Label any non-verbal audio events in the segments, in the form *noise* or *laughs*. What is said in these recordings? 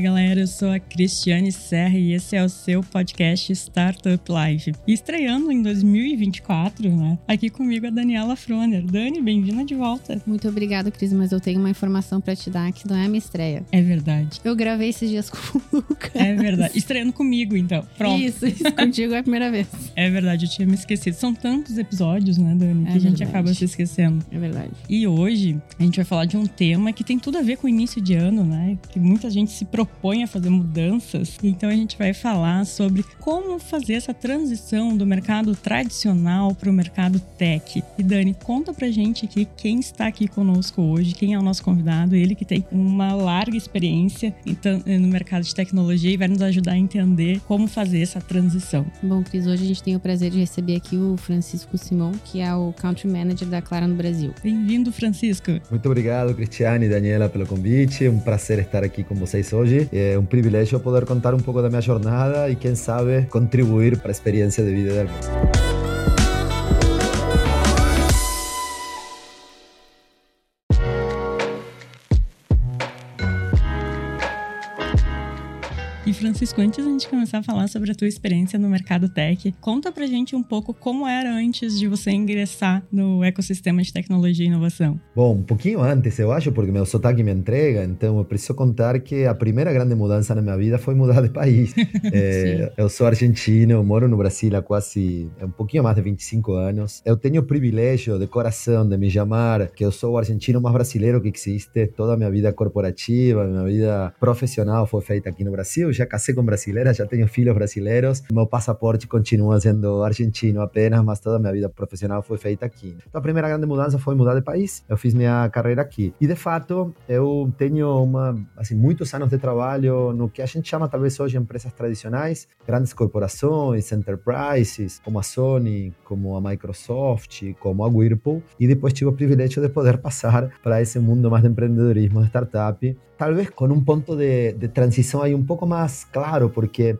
Galera, eu sou a Cristiane Serra e esse é o seu podcast Startup Live. E estreando em 2024, né? Aqui comigo a Daniela Froner. Dani, bem-vinda de volta. Muito obrigada, Cris, mas eu tenho uma informação para te dar que não é a minha estreia. É verdade. Eu gravei esses dias *laughs* com o Lucas. É verdade. Estreando comigo, então. Pronto. Isso, isso contigo é a primeira vez. *laughs* É verdade, eu tinha me esquecido. São tantos episódios, né, Dani, que É a gente acaba se esquecendo. É verdade. E hoje a gente vai falar de um tema que tem tudo a ver com o início de ano, né? Que muita gente se propõe a fazer mudanças. Então a gente vai falar sobre como fazer essa transição do mercado tradicional para o mercado tech. E Dani, conta pra gente aqui quem está aqui conosco hoje, quem é o nosso convidado, ele que tem uma larga experiência então, no mercado de tecnologia e vai nos ajudar a entender como fazer essa transição. Bom, Cris, hoje a gente tem o prazer de receber aqui o Francisco Simon, que é o Country Manager da Clara no Brasil. Bem-vindo, Francisco. Muito obrigado, Cristiane e Daniela, pelo convite. É um prazer estar aqui com vocês hoje. É um poder contar um pouco da minha jornada e, quem sabe, contribuir para a experiência de vida de alguém. Francisco, antes da gente começar a falar sobre a tua experiência no mercado tech, conta pra gente um pouco como era antes de você ingressar no ecossistema de tecnologia e inovação. Bom, um pouquinho antes, eu acho, porque meu sotaque me entrega, então eu preciso contar que a primeira grande mudança na minha vida foi mudar de país. *laughs* É, eu sou argentino, eu moro no Brasil há quase é um pouquinho mais de 25 anos. Eu tenho o privilégio de coração de me chamar que eu sou o argentino mais brasileiro que existe. Toda a minha vida corporativa, minha vida profissional foi feita aqui no Brasil. Já casei com brasileira, já tenho filhos brasileiros. Meu passaporte continua sendo argentino apenas, mas toda a minha vida profissional foi feita aqui. Então a primeira grande mudança foi mudar de país. Eu fiz minha carreira aqui. E de fato, eu tenho uma, assim, muitos anos de trabalho no que a gente chama talvez hoje empresas tradicionais, grandes corporações, enterprises, como a Sony, como a Microsoft, como a Whirlpool. E depois tive o privilégio de poder passar para esse mundo mais de empreendedorismo, de startup, talvez com um ponto de, de transição aí um pouco mais claro, porque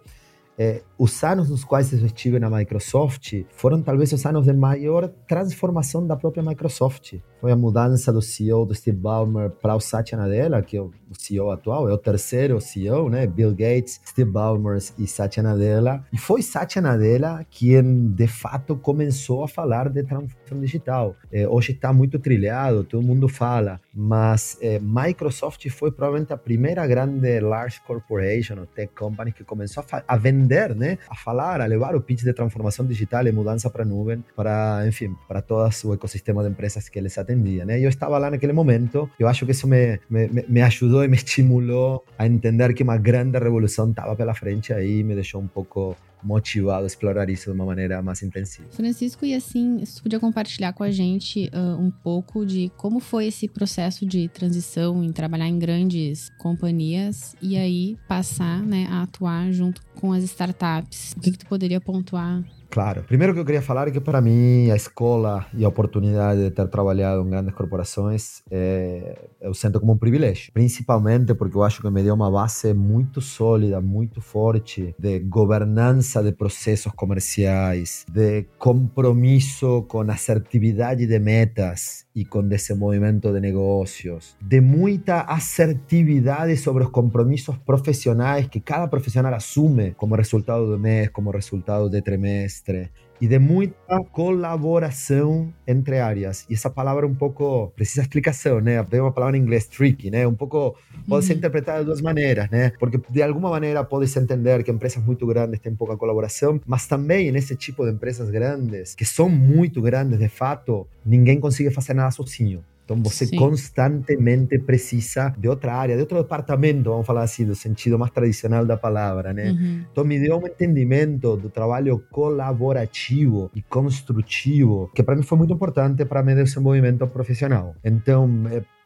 eh, os anos nos quais eu estive na Microsoft foram talvez os anos de maior transformação da própria Microsoft. Foi a mudança do CEO do Steve Ballmer para o Satya Nadella, que é o CEO atual, é o terceiro CEO, né? Bill Gates, Steve Ballmer e Satya Nadella. E foi Satya Nadella quem, de fato, começou a falar de transformação digital. Eh, hoje está muito trilhado, todo mundo fala, mas eh, Microsoft foi provavelmente a primeira grande large corporation, ou tech company, que começou a, a vender, né? A falar, a levar o pitch de transformação digital e mudança para nuvem, para, enfim, para todo o ecossistema de empresas que eles atendiam, né? Estava lá naquele momento, eu acho que isso me, me, me- ajudou e me estimulou a entender que uma grande revolução estava pela frente aí me deixou um pouco motivado a explorar isso de uma maneira mais intensiva. Francisco, e assim, se tu podia compartilhar com a gente ah, um pouco de como foi esse processo de transição em trabalhar em grandes companhias e aí passar né, a atuar junto com as startups. O que, que tu poderia pontuar? Claro. Primeiro que eu queria falar é que para mim a escola e a oportunidade de ter trabalhado em grandes corporações é, eu sinto como um privilégio. Principalmente porque eu acho que me deu uma base muito sólida, muito forte de governança de processos comerciais, de compromisso com assertividade de metas e com desenvolvimento de negócios, de muita assertividade sobre os compromissos profissionais que cada profissional assume como resultado do mês, como resultado de trimestre. E de muita colaboração entre áreas. E essa palavra um pouco precisa explicação, né? Tem uma palavra em inglês tricky, né? Um pouco pode ser interpretada de duas maneiras, né? Porque de alguma maneira pode-se entender que empresas muito grandes têm pouca colaboração, mas também nesse tipo de empresas grandes, que são muito grandes de fato, ninguém consegue fazer nada sozinho. Então você Sim. constantemente precisa de outra área, de outro departamento, vamos falar assim, do sentido mais tradicional da palavra, né? Uhum. Então me deu um entendimento do trabalho colaborativo e construtivo, que para mim foi muito importante para meu desenvolvimento profissional. Então,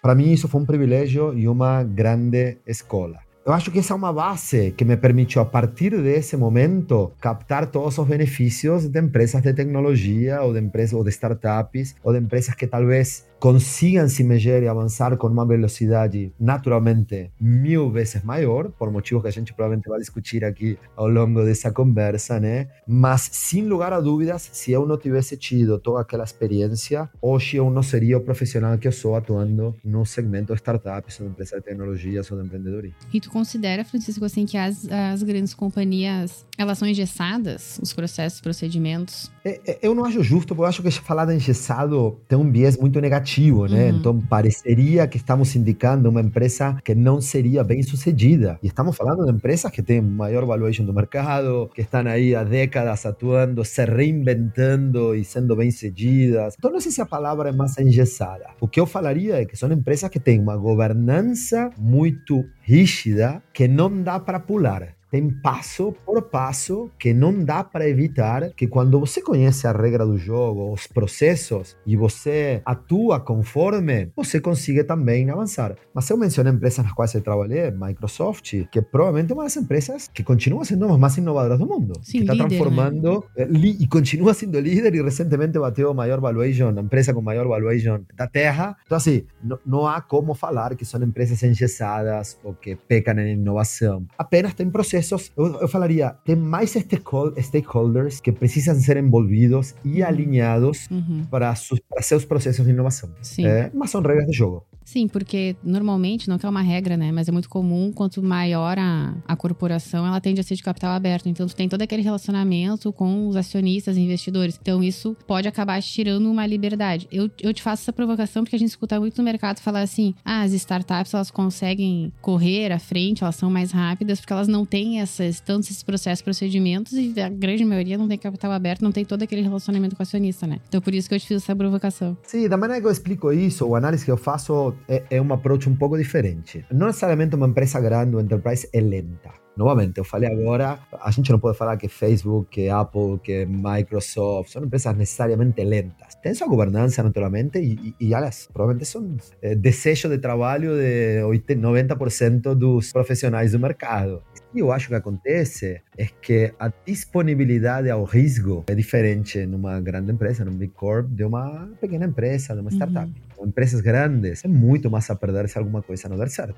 para mim isso foi um privilégio e uma grande escola. eu acho que essa é uma base que me permitiu, a partir desse momento, captar todos os benefícios de empresas de tecnologia ou de empresas ou de startups ou de empresas que talvez consigam se mexer e avançar com uma velocidade naturalmente mil vezes maior, por motivos que a gente provavelmente vai discutir aqui ao longo dessa conversa, né? Mas, sem lugar a dúvidas, se eu não tivesse tido toda aquela experiência, hoje eu não seria o profissional que eu sou atuando no segmento de startups, ou de empresas de tecnologia, ou de empreendedorismo. E tu considera, Francisco, assim, que as, as grandes companhias, elas são engessadas, os processos, procedimentos? É, é, eu não acho justo, porque eu acho que falar de engessado tem um viés muito negativo, né? Uhum. Então, pareceria que estamos indicando uma empresa que não seria bem sucedida. E estamos falando de empresas que têm maior valuation do mercado, que estão aí há décadas atuando, se reinventando e sendo bem sucedidas. Então, não sei se a palavra é mais engessada. O que eu falaria é que são empresas que têm uma governança muito rígida que não dá para pular tem passo por passo que não dá para evitar que quando você conhece a regra do jogo, os processos e você atua conforme, você consiga também avançar. Mas eu mencionei empresas nas quais eu trabalhei, Microsoft, que provavelmente é uma das empresas que continua sendo uma mais inovadoras do mundo, Sim, que está transformando né? e continua sendo líder e recentemente bateu a maior valuation, a empresa com maior valuation da Terra. Então assim, não, não há como falar que são empresas engessadas ou que pecam em inovação. Apenas tem processos eu, falaria, tem mais stakeholders que precisam ser envolvidos e alinhados uhum. para, para seus processos de inovação. Sim. É, mas são regras de jogo. Sim, porque normalmente, não que é uma regra, né? Mas é muito comum, quanto maior a, a corporação, ela tende a ser de capital aberto. Então, tu tem todo aquele relacionamento com os acionistas investidores. Então, isso pode acabar tirando uma liberdade. Eu, eu te faço essa provocação porque a gente escuta muito no mercado falar assim: ah, as startups elas conseguem correr à frente, elas são mais rápidas porque elas não têm essas, tantos esses processos, procedimentos e a grande maioria não tem capital aberto, não tem todo aquele relacionamento com o acionista, né? Então, por isso que eu te fiz essa provocação. Sim, da maneira que eu explico isso, o análise que eu faço é, é um approach um pouco diferente. Não necessariamente uma empresa grande, uma enterprise é lenta. Novamente, eu falei agora, a gente não pode falar que Facebook, que Apple, que Microsoft são empresas necessariamente lentas. Tem sua governança, naturalmente, e, e, e elas provavelmente são é, desejo de trabalho de 80, 90% dos profissionais do mercado. E eu acho que acontece é que a disponibilidade ao risco é diferente numa grande empresa, num Big Corp, de uma pequena empresa, de uma startup. Uhum. Empresas grandes, é muito mais a perder se alguma coisa não der certo.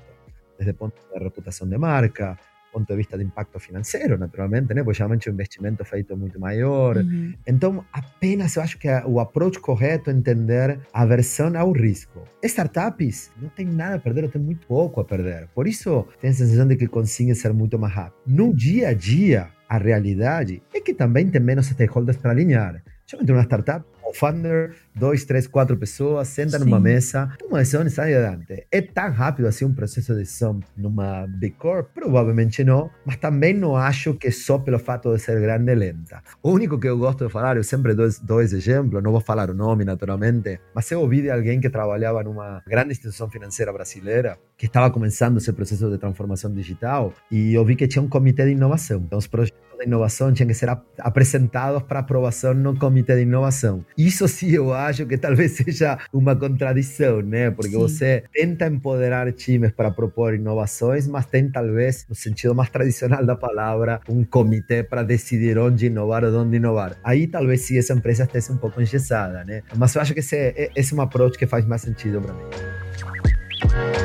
Desde o ponto de reputação de marca, ponto de vista de impacto financeiro, naturalmente, né? Porque geralmente o investimento feito muito maior. Uhum. Então, apenas eu acho que o approach correto é entender a aversão ao risco. Startups não tem nada a perder, tem muito pouco a perder. Por isso, tem a sensação de que conseguem ser muito mais rápido. No dia a dia, a realidade é que também tem menos stakeholders para alinhar. Geralmente, uma startup o founder, dois, três, quatro pessoas, senta Sim. numa mesa, uma decisão e sai adiante. É tão rápido assim um processo de decisão numa Big Corp? Provavelmente não, mas também não acho que só pelo fato de ser grande lenta. O único que eu gosto de falar, eu sempre dou dois exemplos, não vou falar o nome naturalmente, mas eu ouvi de alguém que trabalhava numa grande instituição financeira brasileira, que estava começando esse processo de transformação digital, e eu vi que tinha um comitê de inovação. Então, os projetos de inovação tinham que ser apresentados para aprovação no comitê de inovação. Isso sim eu acho que talvez seja uma contradição, né? Porque sim. você tenta empoderar times para propor inovações, mas tem talvez, no sentido mais tradicional da palavra, um comitê para decidir onde inovar ou onde inovar. Aí talvez sim essa empresa esteja um pouco engessada, né? Mas eu acho que esse, esse é um approach que faz mais sentido para mim.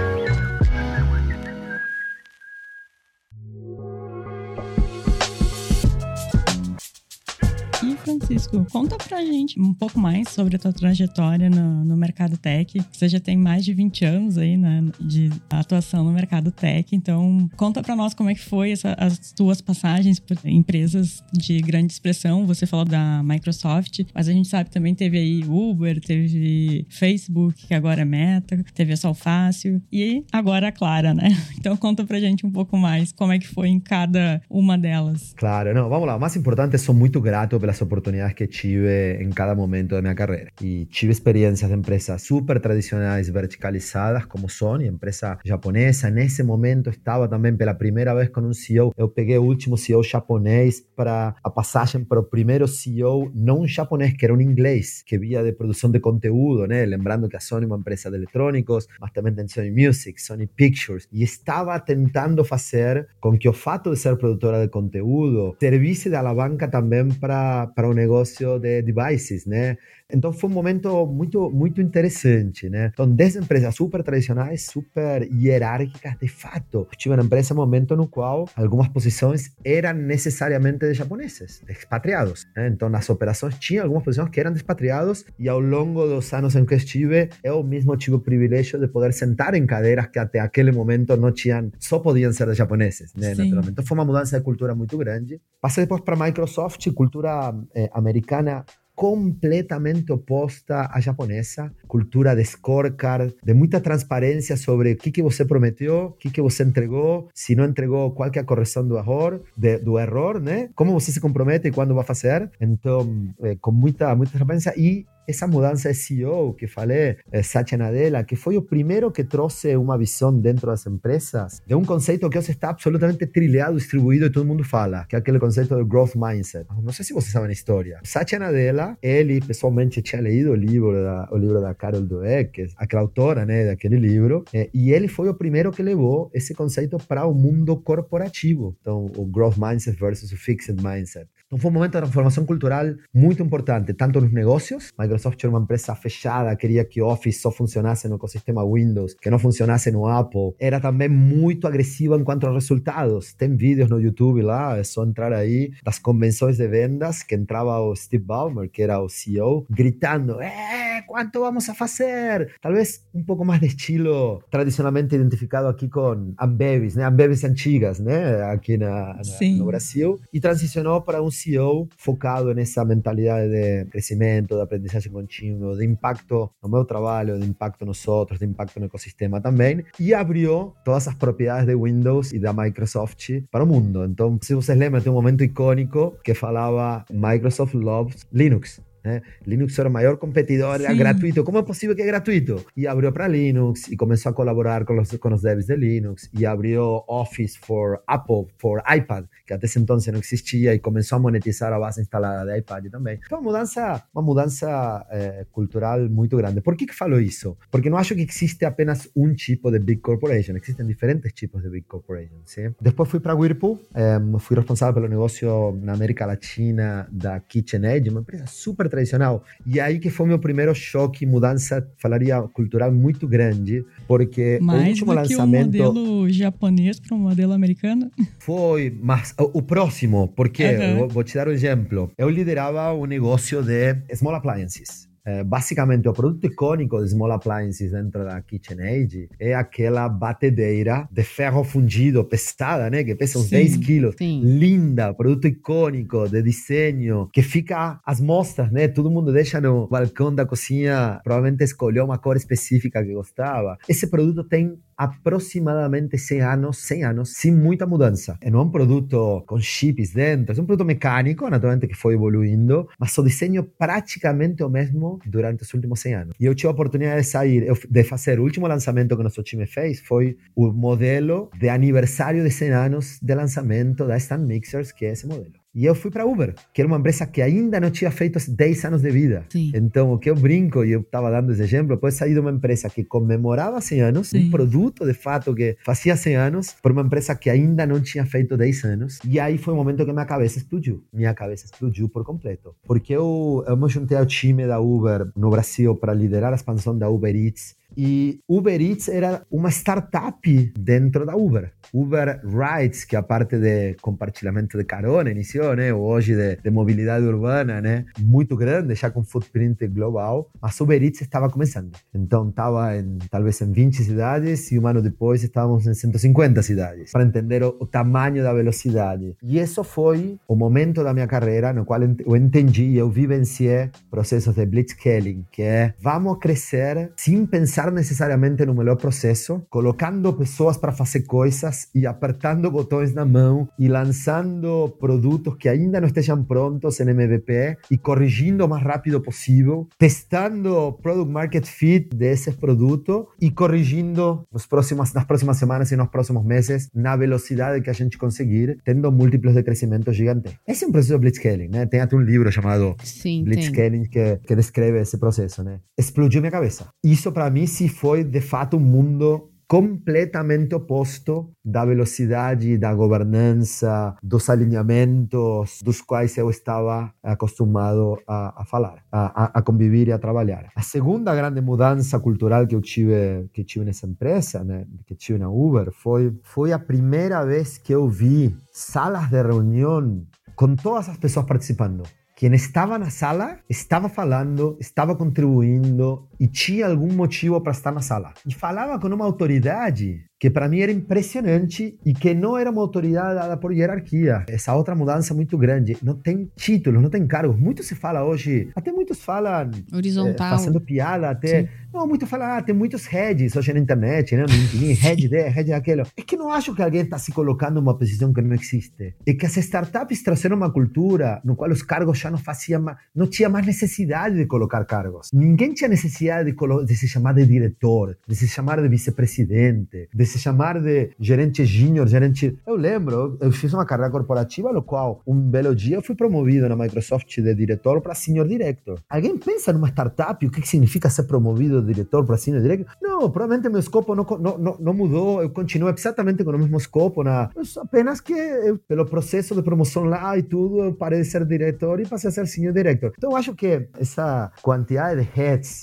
Francisco, conta pra gente um pouco mais sobre a tua trajetória no, no mercado tech. Você já tem mais de 20 anos aí, né, de atuação no mercado tech. Então, conta pra nós como é que foi essa, as tuas passagens por empresas de grande expressão. Você falou da Microsoft, mas a gente sabe também teve aí Uber, teve Facebook, que agora é Meta, teve a Solfácil e agora a Clara, né? *laughs* Então, conta pra gente um pouco mais como é que foi em cada uma delas. Claro, não, vamos lá. O mais importante, sou muito grato pela las oportunidades que tive en cada momento de mi carrera. Y tive experiencias de empresas súper tradicionales, verticalizadas como Sony, empresa japonesa. En ese momento estaba también pela primera vez con un CEO. Eu peguei o último CEO japonês para a passagem para o primeiro CEO, não um japonês, que era um inglês, que via de produção de conteúdo, né? Lembrando que a Sony é uma empresa de eletrônicos, mas também tem Sony Music, Sony Pictures, e estava tentando fazer com que o fato de ser produtora de conteúdo servisse de alavanca também para, para o negócio de devices, né? Então foi um momento muito, muito interessante, né? Então, desde empresas super tradicionais, super hierárquicas, de fato, tive uma empresa um momento no qual algumas posições eram necessariamente de japoneses, de expatriados. Né? Então, nas operações tinha algumas posições que eram de expatriados e ao longo dos anos em que estive, eu mesmo tive o privilégio de poder sentar em cadeiras que até aquele momento não tinham, só podiam ser de japoneses, né? Naturalmente. Então, foi uma mudança de cultura muito grande. Passei depois para Microsoft, cultura eh, americana completamente oposta à japonesa, cultura de scorecard, de muita transparência sobre o que, que você prometeu, o que, que você entregou, se não entregou, qual que é a correção do erro, do error, né? Como você se compromete e quando vai fazer. Então, é, com muita, muita transparência e essa mudança de CEO que falei, é, Satya Nadella, que foi o primeiro que trouxe uma visão dentro das empresas de um conceito que hoje está absolutamente trilhado, distribuído e todo mundo fala, que é aquele conceito do growth mindset. Não sei se vocês sabem a história. Satya Nadella, ele pessoalmente tinha lido o livro da, o livro da Carol Dweck, aquela autora né, daquele livro, e ele foi o primeiro que levou esse conceito para o mundo corporativo. Então, o growth mindset versus o fixed mindset. Então, foi um momento de transformação cultural muito importante, tanto nos negócios, Microsoft era uma empresa fechada, queria que Office só funcionasse no ecossistema Windows, que não funcionasse no Apple. Era também muito agressiva enquanto a resultados. Tem vídeos no YouTube lá, é só entrar aí, das convenções de vendas, que entrava o Steve Ballmer, que era o CEO, gritando: eh, quanto vamos a fazer? Talvez um pouco mais de estilo tradicionalmente identificado aqui com Ambevis, né? Ambevis antigas, né? Aqui na, na no Brasil. E transicionou para um CEO focado nessa mentalidade de crescimento, de aprendizagem aprendizagem contínuo, de impacto no meu trabalho, de impacto nos outros, de impacto no ecossistema também, e abriu todas as propriedades de Windows e da Microsoft para o mundo. Então, se vocês lembram, tem um momento icônico que falava Microsoft loves Linux. ¿Eh? Linux era el mayor competidor, era gratuito. ¿Cómo es posible que es gratuito? Y abrió para Linux y comenzó a colaborar con los, con los devs de Linux y abrió Office for Apple, for iPad, que hasta ese entonces no existía y comenzó a monetizar a base instalada de iPad también. Fue una mudanza, una mudanza eh, cultural muy grande. ¿Por qué que falo eso? Porque no acho que existe apenas un tipo de Big Corporation, existen diferentes tipos de Big Corporation. ¿sí? Después fui para Whirlpool, eh, fui responsable pelo negocio en América Latina da KitchenAid, uma empresa super tradicional. E aí que foi meu primeiro choque, mudança, falaria, cultural muito grande, porque Mais o último do lançamento... que o modelo japonês para o modelo americano? *laughs* Foi, mas o, o próximo, porque, Aham. vou, vou te dar um exemplo. Eu liderava um negócio de small appliances. Eh, basicamente, o produto icônico de Small Appliances dentro da KitchenAid é aquela batedeira de ferro fundido, pesada, né? Que pesa uns Sim, 10 quilos. sim. Linda, produto icônico, de desenho, que fica às mostras, né? Todo mundo deixa no balcão da cozinha, provavelmente escolheu uma cor específica que gostava. Esse produto tem aproximadamente 100 anos, 100 anos, sem muita mudança. E não é um produto com chips dentro, é um produto mecânico, naturalmente, que foi evoluindo, mas o desenho praticamente o mesmo durante os últimos 100 anos. E eu tive a de sair, de fazer, último lançamento que nosso time fez foi o modelo de aniversário de 100 anos de lançamento da Stand Mixers, que é esse modelo. E eu fui para Uber, que era uma empresa que ainda não tinha feito 10 anos de vida. Sim. Então, o que eu brinco, e eu estava dando esse exemplo, pode sair de uma empresa que comemorava 100 anos, Sim. um produto de fato que fazia 100 anos, para uma empresa que ainda não tinha feito 10 anos. E aí foi o momento que minha cabeça explodiu. Minha cabeça explodiu por completo. Porque eu, eu me juntei ao time da Uber no Brasil para liderar a expansão da Uber Eats. E Uber Eats era uma startup dentro da Uber. Uber Rides, que é a parte de compartilhamento de carona, iniciou, né? Hoje de, de mobilidade urbana, né? Muito grande, já com footprint global. Mas Uber Eats estava começando. Então, estava em, talvez em 20 cidades e um ano depois estávamos em 150 cidades. Para entender o, o tamanho da velocidade. E isso foi o momento da minha carreira no qual eu entendi eu vivenciei processos de blitzscaling, que é vamos crescer sem pensar necessariamente no melhor processo, colocando pessoas para fazer coisas e apertando botões na mão e lançando produtos que ainda não estejam prontos em MVP e corrigindo o mais rápido possível, testando product market fit desses produtos e corrigindo nos próximos, nas próximas semanas e nos próximos meses na velocidade que a gente conseguir, tendo múltiplos de crescimento gigantes. Esse é um processo de blitzscaling, né? Tem até um livro chamado Sim, blitzscaling que, que descreve esse processo, né? Explodiu minha cabeça. Isso para mim se foi de fato um mundo completamente oposto da velocidade, da governança, dos alinhamentos dos quais eu estava acostumado a, a falar, a, a, conviver e a trabalhar. A segunda grande mudança cultural que eu tive, que tive nessa empresa, né, que tive na Uber, foi, foi a primeira vez que eu vi salas de reunião com todas as pessoas participando. Quem estava na sala estava falando, estava contribuindo e tinha algum motivo para estar na sala. E falava com uma autoridade que para mim era impressionante e que não era uma autoridade dada por hierarquia. Essa outra mudança muito grande. Não tem títulos, não tem cargos. Muito se fala hoje, até muitos falam... Horizontal. É, fazendo piada, até... Sim. Não, muito falam, ah, tem muitos heads hoje na internet, né? No LinkedIn, *laughs* head de, head daquilo. É que não acho que alguém está se colocando numa posição que não existe. É que as startups trouxeram uma cultura no qual os cargos já não faziam mais... Não tinha mais necessidade de colocar cargos. Ninguém tinha necessidade de, de se chamar de diretor, de se chamar de vice-presidente, de se chamar de gerente júnior, gerente. Eu lembro, eu fiz uma carreira corporativa, no qual um belo dia eu fui promovido na Microsoft de diretor para senior director. Alguém pensa numa startup o que significa ser promovido de diretor para senior director? Não, provavelmente meu escopo não, não, não, mudou, eu continuo exatamente com o mesmo escopo, na, apenas que eu, pelo processo de promoção lá e tudo, eu parei de ser diretor e passei a ser senior director. Então eu acho que essa quantidade de heads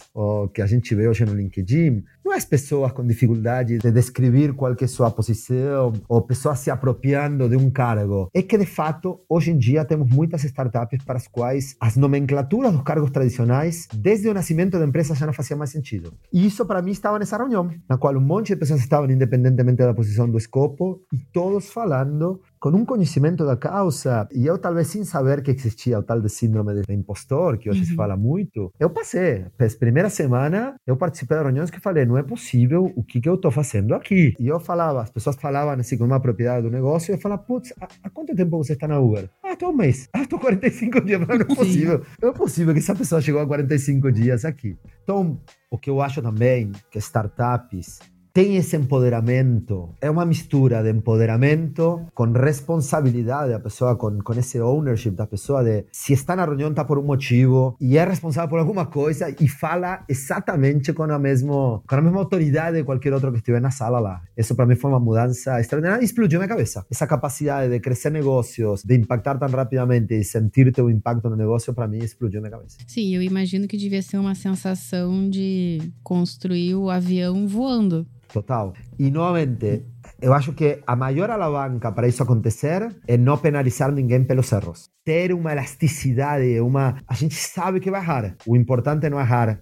que a gente vê hoje no LinkedIn não é as pessoas com dificuldade de descrever qual que é sua posição ou pessoas se apropriando de um cargo. É que, de fato, hoje em dia temos muitas startups para as quais as nomenclaturas dos cargos tradicionais, desde o nascimento da empresa, já não faziam mais sentido. E isso, para mim, estava nessa reunião, na qual um monte de pessoas estavam, independentemente da posição do escopo, e todos falando com um conhecimento da causa, e eu talvez sem saber que existia o tal de síndrome de impostor, que hoje uhum. se fala muito, eu passei. A primeira semana, eu participei de reuniões que falei, não é possível o que, que eu estou fazendo aqui. E eu falava, as pessoas falavam assim, com uma propriedade do negócio, e eu falava, putz, há, quanto tempo você está na Uber? Ah, estou um mês. Ah, estou 45 dias. Não é possível. Não é possível que essa pessoa chegou a 45 dias aqui. Então, o que eu acho também que startups tem esse empoderamento. É uma mistura de empoderamento com responsabilidade da pessoa, com, com esse ownership da pessoa de se está na reunião está por um motivo e é responsável por alguma coisa e fala exatamente com a, mesmo, com a mesma autoridade de qualquer outro que estiver na sala lá. Isso para mim foi uma mudança extraordinária e explodiu minha cabeça. Essa capacidade de crescer negócios, de impactar tão rapidamente e sentir teu impacto no negócio, para mim explodiu minha cabeça. Sim, eu imagino que devia ser uma sensação de construir o avião voando. Total. E, novamente, eu acho que a maior alavanca para isso acontecer é não penalizar ninguém pelos erros. Ter uma elasticidade, uma. A gente sabe que vai errar. O importante é não errar,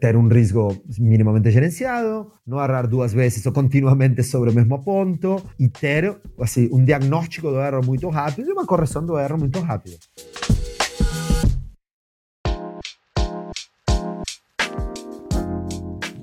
ter um risco minimamente gerenciado, não errar duas vezes ou continuamente sobre o mesmo ponto e ter assim, um diagnóstico do erro muito rápido e uma correção do erro muito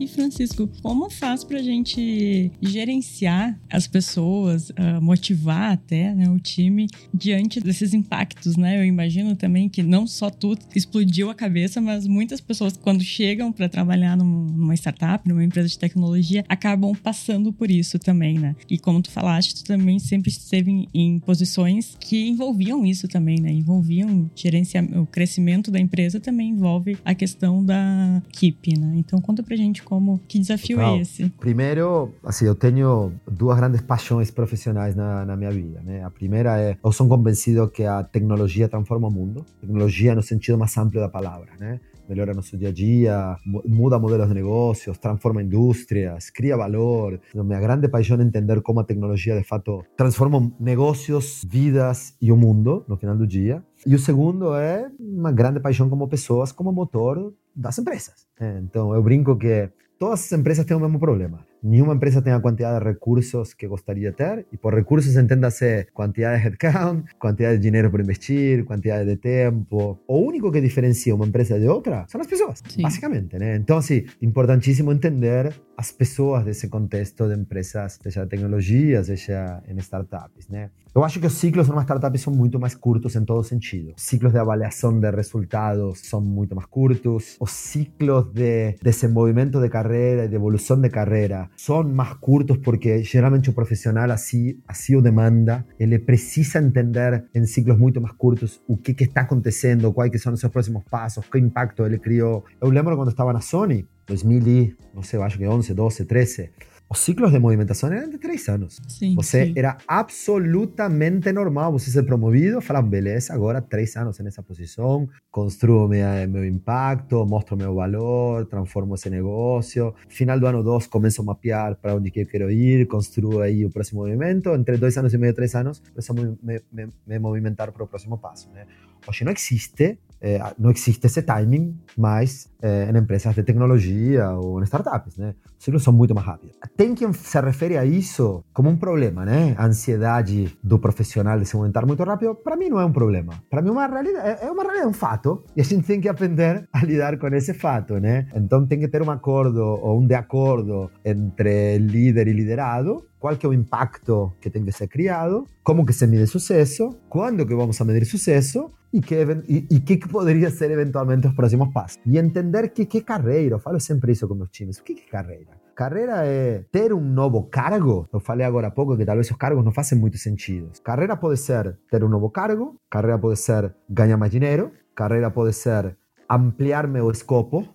rápido. Francisco, como faz para a gente gerenciar as pessoas, uh, motivar até né, o time diante desses impactos, né? Eu imagino também que não só tu explodiu a cabeça, mas muitas pessoas, quando chegam para trabalhar numa startup, numa empresa de tecnologia, acabam passando por isso também, né? E como tu falaste, tu também sempre esteve em, em posições que envolviam isso também, né? Envolviam gerenciar o crescimento da empresa também envolve a questão da equipe, né? Então conta pra gente como? Que desafio Total. é esse? Primeiro, assim, eu tenho duas grandes paixões profissionais na, na minha vida, né? A primeira é, eu sou convencido que a tecnologia transforma o mundo. Tecnologia no sentido mais amplo da palavra, né? melhora nosso dia a dia, muda modelos de negócios, transforma indústrias, cria valor. Minha grande paixão é entender como a tecnologia, de fato, transforma negócios, vidas e o mundo no final do dia. E o segundo é uma grande paixão como pessoas, como motor das empresas. Então, eu brinco que todas as empresas têm o mesmo problema. Nenhuma empresa tem a quantidade de recursos que gostaria de ter, e por recursos entenda-se quantidade de headcount, quantidade de dinheiro para investir, quantidade de tempo. O único que diferencia uma empresa de outra são as pessoas, Sim. basicamente, né? Então, assim, importantíssimo entender as pessoas desse contexto de empresas, seja tecnologia, seja em startups, né? Eu acho que os ciclos numa startup são muito mais curtos em todo sentido. Os ciclos de avaliação de resultados são muito mais curtos. Os ciclos de desenvolvimento de carreira e de evolução de carreira são mais curtos porque geralmente o profissional assim, assim o demanda. Ele precisa entender em ciclos muito mais curtos o que, está acontecendo, quais são os seus próximos passos, que impacto ele criou. Eu lembro quando estava na Sony, 2000, não sei, acho que 11, 12, 13 os ciclos de movimentação eram de três anos. Sim, você sim. era absolutamente normal você ser promovido, falar, beleza, agora três anos nessa posição, construo minha, meu impacto, mostro meu valor, transformo esse negócio. Final do ano dois, começo a mapear para onde que eu quero ir, construo aí o próximo movimento. Entre dois anos e meio, três anos, preciso me, me, me, me movimentar para o próximo passo. Né? Hoje não existe é, não existe esse timing mais é, em empresas de tecnologia ou em startups, né? Os ciclos são muito mais rápidos. Tem quem se refere a isso como um problema, né? A ansiedade do profissional de se movimentar muito rápido, para mim não é um problema. Para mim é uma realidade, é uma realidade, é um fato, e a gente tem que aprender a lidar com esse fato, né? Então tem que ter um acordo ou um de acordo entre líder e liderado qual que é impacto que tem que ser criado, como que se mide sucesso, quando que vamos a medir sucesso e que, e, e que, que ser eventualmente os próximos passos. E entender que que carreira, eu falo sempre isso com meus times, o que é carreira? Carreira é ter um novo cargo. Eu falei agora há pouco que talvez os cargos não fazem muito sentido. Carreira pode ser ter um novo cargo, carreira pode ser ganhar mais dinheiro, carreira pode ser ampliar meu escopo,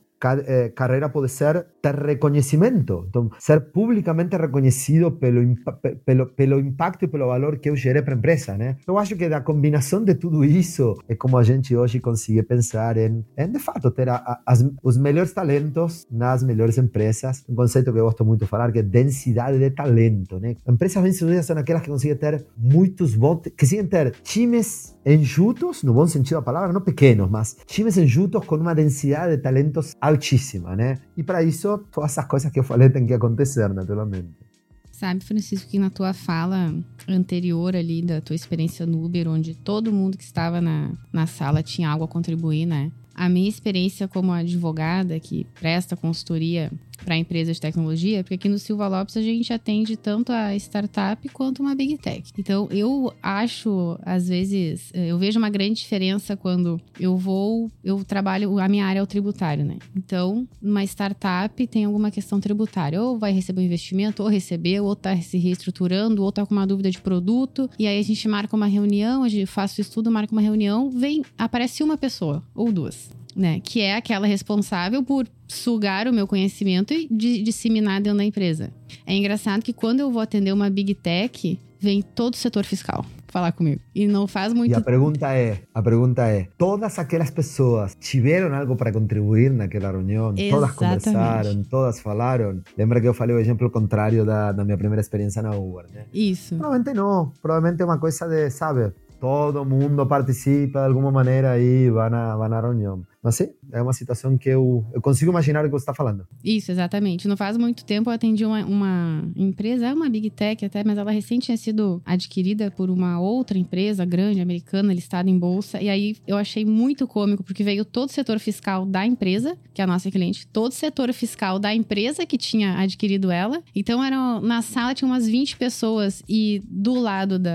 eh, carreira pode ser ter reconhecimento, então ser publicamente reconhecido pelo, pelo, pelo impacto e pelo valor que eu gerei para a empresa, né? Eu acho que da combinação de tudo isso é como a gente hoje consegue pensar em, em de fato, ter a, a, as, os melhores talentos nas melhores empresas. Um conceito que eu gosto muito de falar que é densidade de talento, né? Empresas bem-sucedidas são aquelas que conseguem ter muitos bons, que conseguem ter times enjutos, no bom sentido da palavra, não pequenos, mas times enjutos com uma densidade de talentos altíssima, né? E para isso, todas essas coisas que eu falei têm que acontecer, naturalmente. Sabe, Francisco, que na tua fala anterior ali da tua experiência no Uber, onde todo mundo que estava na, na sala tinha algo a contribuir, né? A minha experiência como advogada que presta consultoria para empresas de tecnologia, porque aqui no Silva Lopes a gente atende tanto a startup quanto uma big tech. Então eu acho, às vezes, eh, eu vejo uma grande diferença quando eu vou, eu trabalho, a minha área é o tributário, né? Então, uma startup tem alguma questão tributária, ou vai receber um investimento, ou recebeu, ou tá se reestruturando, ou tá com uma dúvida de produto, e aí a gente marca uma reunião, a gente faz o estudo, marca uma reunião, vem, aparece uma pessoa ou duas né? Que é aquela responsável por sugar o meu conhecimento e disseminar dentro da empresa. É engraçado que quando eu vou atender uma big tech, vem todo o setor fiscal falar comigo. E não faz muito. E a pergunta é, a pergunta é, todas aquelas pessoas tiveram algo para contribuir naquela reunião? Exatamente. Todas conversaram, todas falaram? Lembra que eu falei o exemplo contrário da, da minha primeira experiência na Uber, né? Isso. Provavelmente não. Provavelmente é uma coisa de, sabe, todo mundo participa de alguma maneira e vai na, vai na reunião. Mas sim, é uma situação que eu, eu consigo imaginar o que você está falando. Isso, exatamente. Não faz muito tempo eu atendi uma, uma empresa, é uma Big Tech até, mas ela recente tinha sido adquirida por uma outra empresa grande, americana, listada em bolsa. E aí eu achei muito cômico, porque veio todo o setor fiscal da empresa, que é a nossa cliente, todo o setor fiscal da empresa que tinha adquirido ela. Então, era, na sala tinha umas 20 pessoas e do lado da,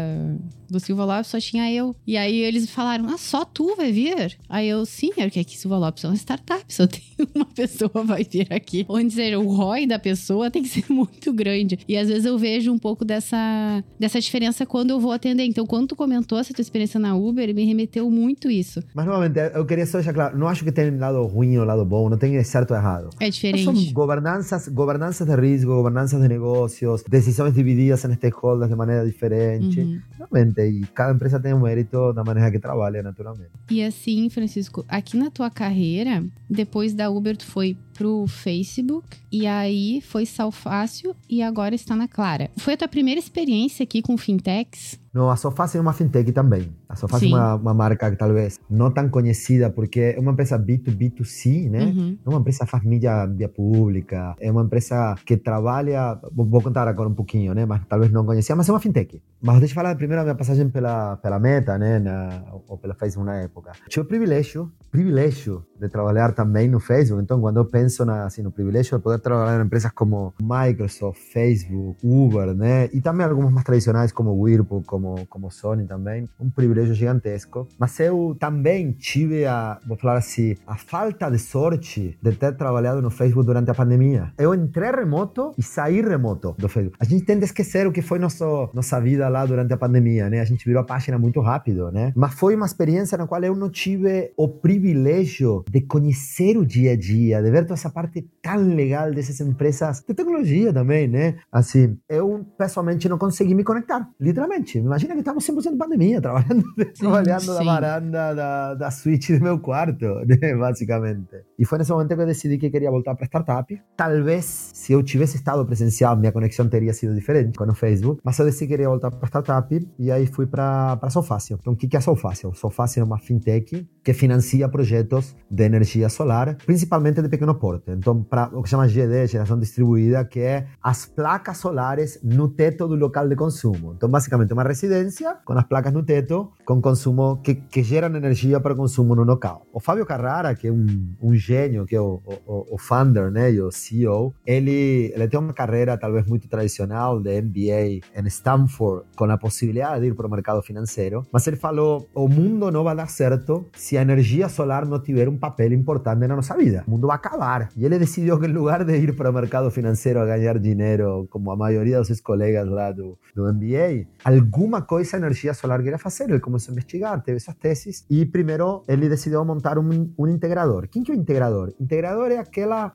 do Silva Lopes só tinha eu. E aí eles falaram: Ah, só tu vai vir? Aí eu, sim, era que aqui Silva Lopes é uma startup, só *laughs* tem uma pessoa vai vir aqui. Onde dizer, o ROI da pessoa tem que ser *laughs* muito grande. E às vezes eu vejo um pouco dessa, dessa diferença quando eu vou atender. Então, quando tu comentou essa tua experiência na Uber, me remeteu muito isso. Mas, novamente, eu queria só deixar claro: não acho que tem lado ruim ou lado bom, não tem certo ou errado. É diferente. São governanças, governanças de risco, governanças de negócios, decisões divididas em stakeholders de maneira diferente. Uhum. Realmente, e cada empresa tem um mérito da maneira que trabalha, naturalmente. E assim, Francisco, aqui na tua carreira, depois da Uber, tu foi pro Facebook e aí foi Salfácil e agora está na Clara. Foi a tua primeira experiência aqui com fintechs? Não, a Sofácil é uma fintech também. A Sofácil é uma, uma, marca talvez não tão conhecida porque é uma empresa B2B2C, né? Uhum. É uma empresa que faz mídia, mídia pública, é uma empresa que trabalha, vou contar agora um pouquinho, né? Mas talvez não conhecia, mas é uma fintech. Mas deixa eu falar primeiro a minha passagem pela, pela Meta, né? Na, ou pela Facebook na época. Tive o privilégio, privilégio de trabalhar também no Facebook. Então, quando eu penso na, assim, no privilégio de poder trabalhar em empresas como Microsoft, Facebook, Uber, né? E também algumas mais tradicionais como Whirlpool, como, como Sony também. Um privilégio gigantesco. Mas eu também tive a, vou falar assim, a falta de sorte de ter trabalhado no Facebook durante a pandemia. Eu entrei remoto e saí remoto do Facebook. A gente tende a esquecer o que foi nosso, nossa vida lá durante a pandemia, né? A gente virou a página muito rápido, né? Mas foi uma experiência na qual eu não tive o privilégio de conhecer o dia a dia, de ver toda essa parte tão legal dessas empresas de tecnologia também, né? Assim, eu pessoalmente não consegui me conectar, literalmente. Imagina que estamos 100% pandemia, *laughs* trabalhando, *laughs* trabalhando sim. na varanda da, da suíte do meu quarto, *laughs* né? basicamente. E foi nesse momento que eu decidi que queria voltar para startup. Talvez, se eu tivesse estado presencial, minha conexão teria sido diferente com o Facebook, mas eu decidi que queria voltar para startup e aí fui para a Sofácil. Então, o que é a? Sofácil é uma fintech que financia projetos de energia solar, principalmente de pequeno porte. Então, para o que chama GD, geração distribuída, que é as placas solares no teto do local de consumo. Então, basicamente, uma residência com as placas no teto, com consumo que, que geram energia para consumo no local. O Fábio Carrara, que é um, um gênio, que é o, o, o founder né, o CEO, ele, ele tem uma carreira talvez muito tradicional de MBA em Stanford, com a possibilidade de ir para o mercado financeiro, mas ele falou: o mundo não vai dar certo se a energia solar não tiver um papel importante na nossa vida. O mundo vai acabar. E ele decidiu que, em lugar de ir para o mercado financeiro a ganhar dinheiro, como a maioria dos seus colegas lá do, do MBA, alguma coisa a energia solar queria fazer. Ele começou a investigar, teve suas teses e, primeiro, ele decidiu montar um, integrador. Quem que é o integrador? Integrador é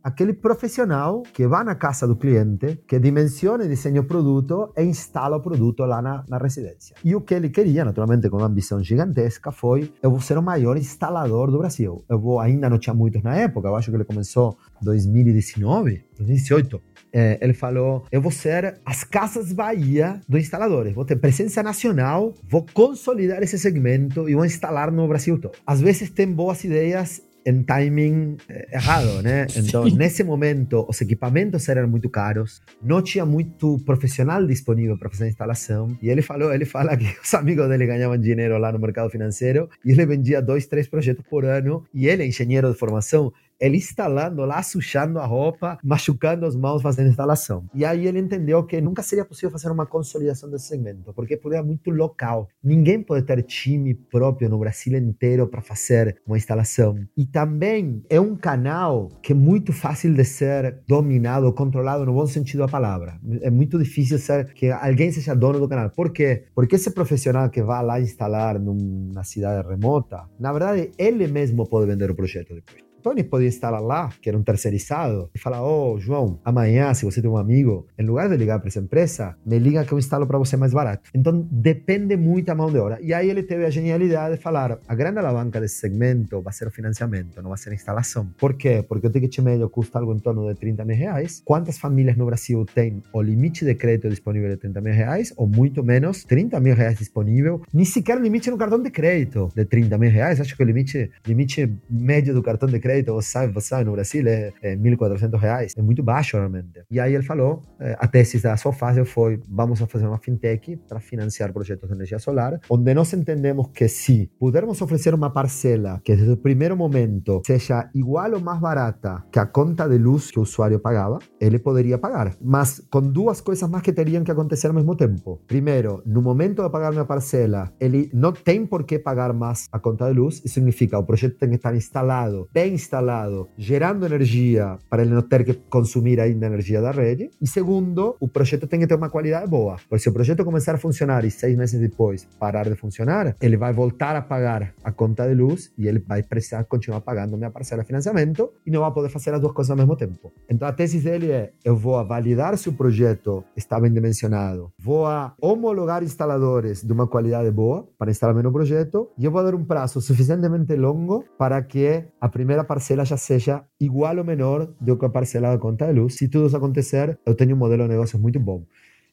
aquele profissional que vai na casa do cliente, que dimensiona e desenha o produto e instala o produto lá na, na residência. E o que ele queria, naturalmente com uma ambição gigantesca, foi eu vou ser o maior instalador do Brasil. Eu vou, ainda não tinha muitos na época, eu acho que ele começou em 2019, 2018. É, ele falou: Eu vou ser as Casas Bahia do instalador. Vou ter presença nacional, vou consolidar esse segmento e vou instalar no Brasil todo. Às vezes tem boas ideias em timing eh, errado, né? *laughs* Então, Sim. nesse momento, os equipamentos eram muito caros, não tinha muito profissional disponível para fazer a instalação. E ele falou, ele fala que os amigos dele ganhavam dinheiro lá no mercado financeiro e ele vendia dois, três projetos por ano. E ele é engenheiro de formação, ele instalando lá, sujando a roupa, machucando as mãos fazendo instalação. E aí ele entendeu que nunca seria possível fazer uma consolidação desse segmento, porque é muito local. Ninguém pode ter time próprio no Brasil inteiro para fazer uma instalação. E também é um canal que é muito fácil de ser dominado, controlado no bom sentido da palavra. É muito difícil ser que alguém seja dono do canal. Por quê? Porque esse profissional que vai lá instalar numa cidade remota, na verdade, ele mesmo pode vender o projeto depois. Tony podia estar lá, que era um terceirizado, e falar: Ô, oh, João, amanhã, se você tem um amigo, em lugar de ligar para essa empresa, me liga que eu instalo para você mais barato. Então, depende muito da mão de obra. E aí ele teve a genialidade de falar: a grande alavanca desse segmento vai ser o financiamento, não vai ser a instalação. Por quê? Porque o ticket médio custa algo em torno de 30 mil reais. Quantas famílias no Brasil têm o limite de crédito disponível de 30 mil reais, ou muito menos, 30 mil reais disponível? Nem sequer limite no cartão de crédito de 30 mil reais. Acho que o limite, limite médio do cartão de crédito crédito, você sabe, você sabe, no Brasil é, é 1.400 reais, é muito baixo realmente. E aí ele falou, é, a tese da sua fase foi, vamos fazer uma fintech para financiar projetos de energia solar, onde nós entendemos que se pudermos oferecer uma parcela que desde o primeiro momento seja igual ou mais barata que a conta de luz que o usuário pagava, ele poderia pagar. Mas com duas coisas mais que teriam que acontecer ao mesmo tempo. Primeiro, no momento de pagar minha parcela, ele não tem por que pagar mais a conta de luz, isso significa o projeto tem que estar instalado, bem instalado, gerando energia para ele não ter que consumir ainda energia da rede. E segundo, o projeto tem que ter uma qualidade boa. Porque se o projeto começar a funcionar e seis meses depois parar de funcionar, ele vai voltar a pagar a conta de luz e ele vai precisar continuar pagando minha parcela de financiamento e não vai poder fazer as duas coisas ao mesmo tempo. Então a tese dele é: eu vou validar se o projeto está bem dimensionado, vou homologar instaladores de uma qualidade boa para instalar meu projeto e eu vou dar um prazo suficientemente longo para que a primeira parcela já seja igual ou menor do que a parcela da conta de luz. Se tudo isso acontecer, eu tenho um modelo de negócios muito bom.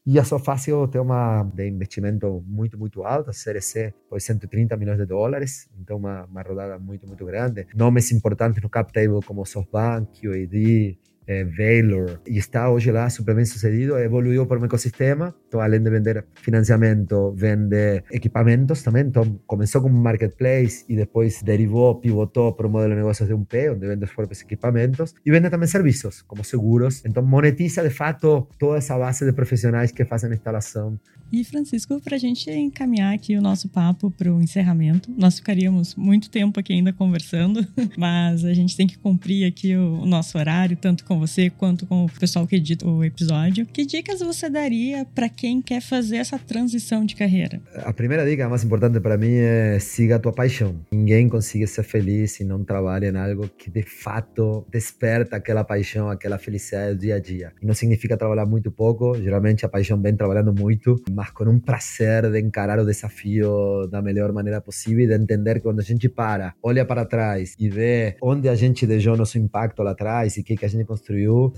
E a só fácil tem uma de investimento muito, muito alto. A CRC foi 130 milhões de dólares, então uma, uma rodada muito, muito grande. Nomes importantes no cap table como SoftBank, QED, é, Valor, e está hoje lá super bem sucedido, evoluiu para um ecossistema, então além de vender financiamento, vende equipamentos também, então começou como marketplace e depois derivou, pivotou para o modelo de negócios de um P, onde vende os próprios equipamentos, e vende também serviços, como seguros, então monetiza de fato toda essa base de profissionais que fazem a instalação e Francisco, para a gente encaminhar aqui o nosso papo para o encerramento, nós ficaríamos muito tempo aqui ainda conversando, *laughs* mas a gente tem que cumprir aqui o nosso horário, tanto com você quanto com o pessoal que edita o episódio. Que dicas você daria para quem quer fazer essa transição de carreira? A primeira dica mais importante para mim é siga a tua paixão. Ninguém consegue ser feliz se não trabalha em algo que de fato desperta aquela paixão, aquela felicidade do dia a dia. E não significa trabalhar muito pouco, geralmente a paixão vem trabalhando muito, mas com um prazer de encarar o desafio da melhor maneira possível e de entender que quando a gente para, olha para trás e vê onde a gente deixou nosso impacto lá atrás e o que, que a gente construiu,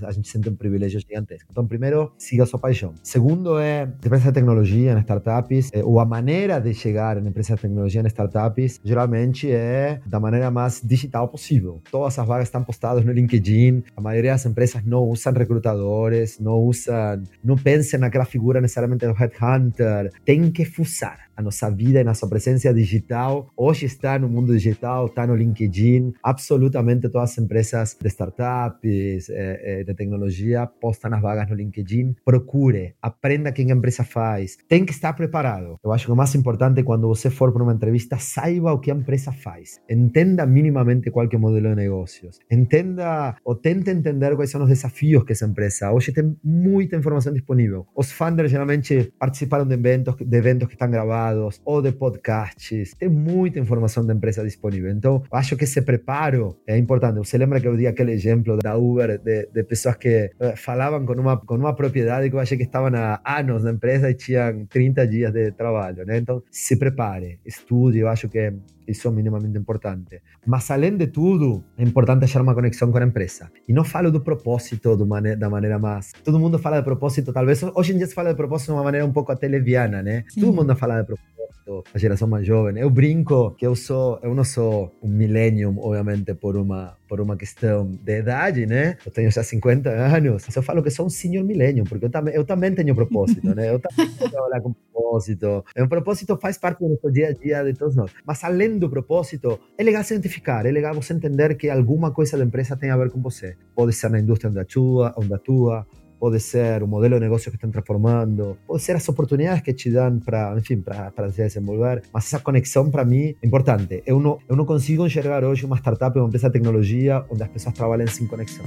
a gente sente um privilégio gigantesco. Então, primeiro, siga a sua paixão. Segundo é empresa de tecnologia em startups, é, ou a maneira de chegar na empresa de tecnologia em startups, geralmente é da maneira mais digital possível. Todas as vagas estão postadas no LinkedIn, a maioria das empresas não usam recrutadores, não usam, não pensam naquela figura necessariamente do headhunter, Hunter, tem que fuçar a nossa vida e nossa presença digital. Hoje está no mundo digital, está no LinkedIn. Absolutamente todas as empresas de startups, eh, de tecnologia, postam as vagas no LinkedIn. Procure, aprenda o que a empresa faz. Tem que estar preparado. Eu acho que o mais importante quando você for para uma entrevista, saiba o que a empresa faz. Entenda minimamente qual é o modelo de negócios. Entenda ou tente entender quais são os desafios que essa empresa. Hoje tem muita informação disponível. Os founders geralmente participaram de eventos, de eventos que estão gravados ou de podcasts. Tem muita informação da empresa disponível. Então, acho que esse preparo é importante. Você lembra que eu dei aquele exemplo da Uber, de, de pessoas que eh, falavam com uma, com uma propriedade que eu achei que estavam há anos na empresa e tinham 30 dias de trabalho, né? Então, se prepare, estude. Eu acho que isso é minimamente importante. Mas, além de tudo, é importante achar uma conexão com a empresa. E não falo do propósito do mane da maneira mais. Todo mundo fala de propósito, talvez. Hoje em dia se fala de propósito de uma maneira um pouco até leviana, né? Sim. Todo mundo fala de propósito, a geração mais jovem. Eu brinco que eu sou, eu não sou um millennium, obviamente, por uma por uma questão de idade, né? Eu tenho já 50 anos. Mas eu falo que sou um senior millennium, porque eu também, eu também tenho propósito, né? Eu também trabalhar com propósito. O propósito faz parte do nosso dia a dia de todos nós. Mas além do propósito, é legal se identificar, é legal você entender que alguma coisa da empresa tem a ver com você. Pode ser na indústria onde atua, onde atua pode ser o modelo de negócio que estão transformando, pode ser as oportunidades que te dão para, enfim, para se desenvolver. Mas essa conexão para mim é importante. Eu não consigo enxergar hoje uma startup, uma empresa de tecnologia onde as pessoas trabalham sem conexão.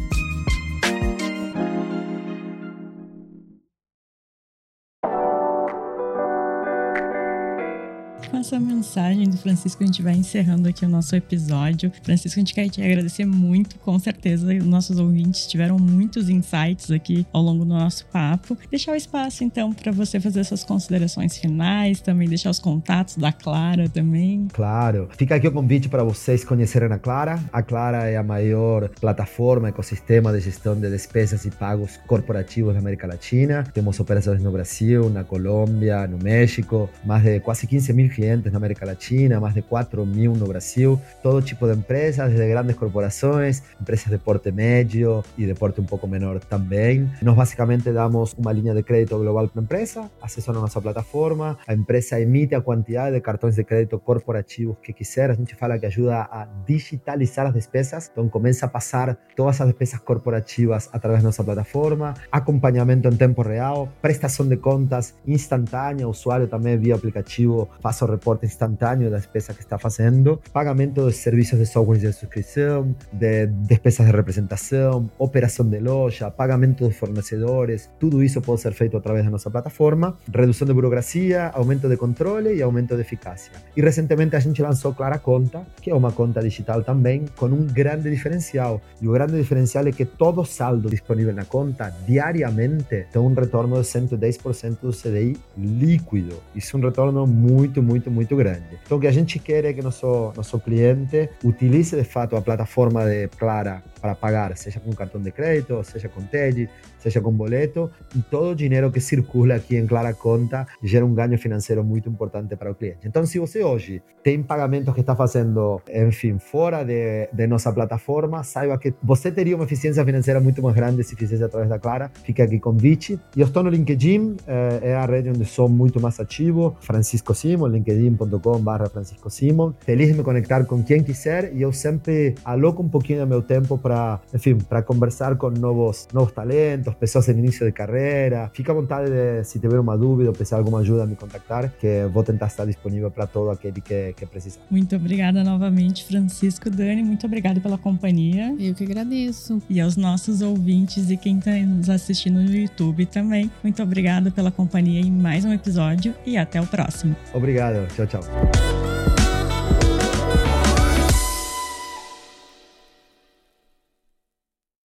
Essa mensagem do Francisco, a gente vai encerrando aqui o nosso episódio. Francisco, a gente quer te agradecer muito, com certeza. Nossos ouvintes tiveram muitos insights aqui ao longo do nosso papo. Deixar o espaço, então, para você fazer suas considerações finais, também deixar os contatos da Clara também. Claro. Fica aqui o convite para vocês conhecerem a Clara. A Clara é a maior plataforma, ecossistema de gestão de despesas e pagos corporativos da América Latina. Temos operações no Brasil, na Colômbia, no México, mais de quase 15 mil clientes clientes na América Latina, más de 4 mil no Brasil, todo tipo de empresas, desde grandes corporações, empresas de porte médio e de porte um pouco menor também. Nós basicamente damos uma linha de crédito global para a empresa, acessam a nossa plataforma, a empresa emite a quantidade de cartões de crédito corporativos que quiser, a gente fala que ajuda a digitalizar as despesas, então começa a passar todas as despesas corporativas através da nossa plataforma, acompanhamento em tempo real, prestação de contas instantânea, o usuário também via aplicativo faz o reporte instantâneo da despesa que está fazendo, pagamento de serviços de software de subscrição, de despesas de representação, operação de loja, pagamento de fornecedores, tudo isso pode ser feito através da nossa plataforma, redução de burocracia, aumento de controle e aumento de eficácia. E recentemente a gente lançou Clara Conta, que é uma conta digital também, com um grande diferencial. E o grande diferencial é que todo saldo disponível na conta diariamente tem um retorno de 110% do CDI líquido. Isso é um retorno muito, muito, muito muito grande. Então, o que a gente quer é que nosso, nosso cliente utilize de fato a plataforma de Clara para pagar, seja com cartão de crédito, seja com TED, seja com boleto, e todo o dinheiro que circula aqui em Clara Conta gera um ganho financeiro muito importante para o cliente. Então, se você hoje tem pagamentos que está fazendo, enfim, fora de, de nossa plataforma, saiba que você teria uma eficiência financeira muito mais grande se fizesse através da Clara. Fica aqui convite. E eu estou no LinkedIn, é, é a rede onde sou muito mais ativo, Francisco Simon, linkedin.com.br Francisco Simon. Feliz de me conectar com quem quiser e eu sempre aloco um pouquinho do meu tempo para, enfim, para conversar com novos, novos talentos, pessoas em início de carreira. Fica à vontade de, se tiver uma dúvida ou precisar de alguma ajuda, me contactar, que vou tentar estar disponível para todo aquele que, que precisar. Muito obrigada novamente, Francisco. Dani, muito obrigada pela companhia. Eu que agradeço. E aos nossos ouvintes e quem está nos assistindo no YouTube também. Muito obrigada pela companhia em mais um episódio e até o próximo. Obrigado. Tchau, tchau.